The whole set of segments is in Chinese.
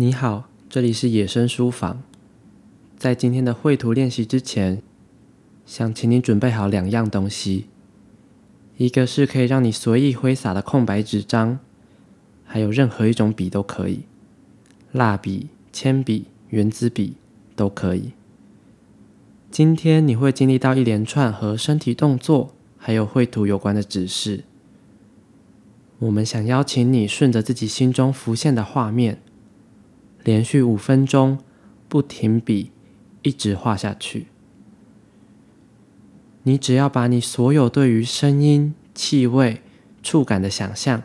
你好，这里是野生书房。在今天的绘图练习之前，想请你准备好两样东西：一个是可以让你随意挥洒的空白纸张，还有任何一种笔都可以，蜡笔、铅笔、圆珠笔都可以。今天你会经历到一连串和身体动作还有绘图有关的指示。我们想邀请你顺着自己心中浮现的画面，连续五分钟不停笔，一直画下去。你只要把你所有对于声音、气味、触感的想象，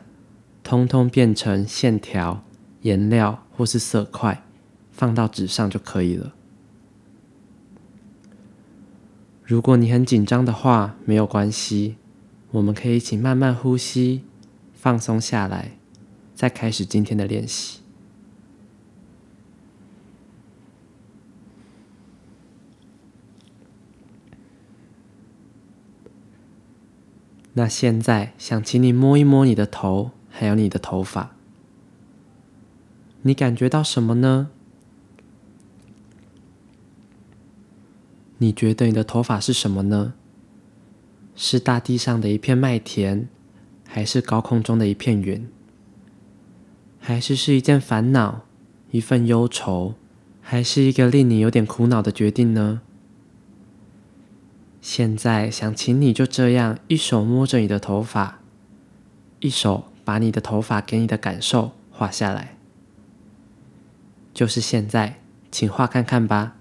通通变成线条、颜料或是色块，放到纸上就可以了。如果你很紧张的话，没有关系，我们可以一起慢慢呼吸。放松下来，再开始今天的练习。那现在想请你摸一摸你的头，还有你的头发，你感觉到什么呢？你觉得你的头发是什么呢？是大地上的一片麦田？还是高空中的一片云，还是是一件烦恼、一份忧愁，还是一个令你有点苦恼的决定呢？现在想请你就这样一手摸着你的头发，一手把你的头发给你的感受画下来。就是现在，请画看看吧。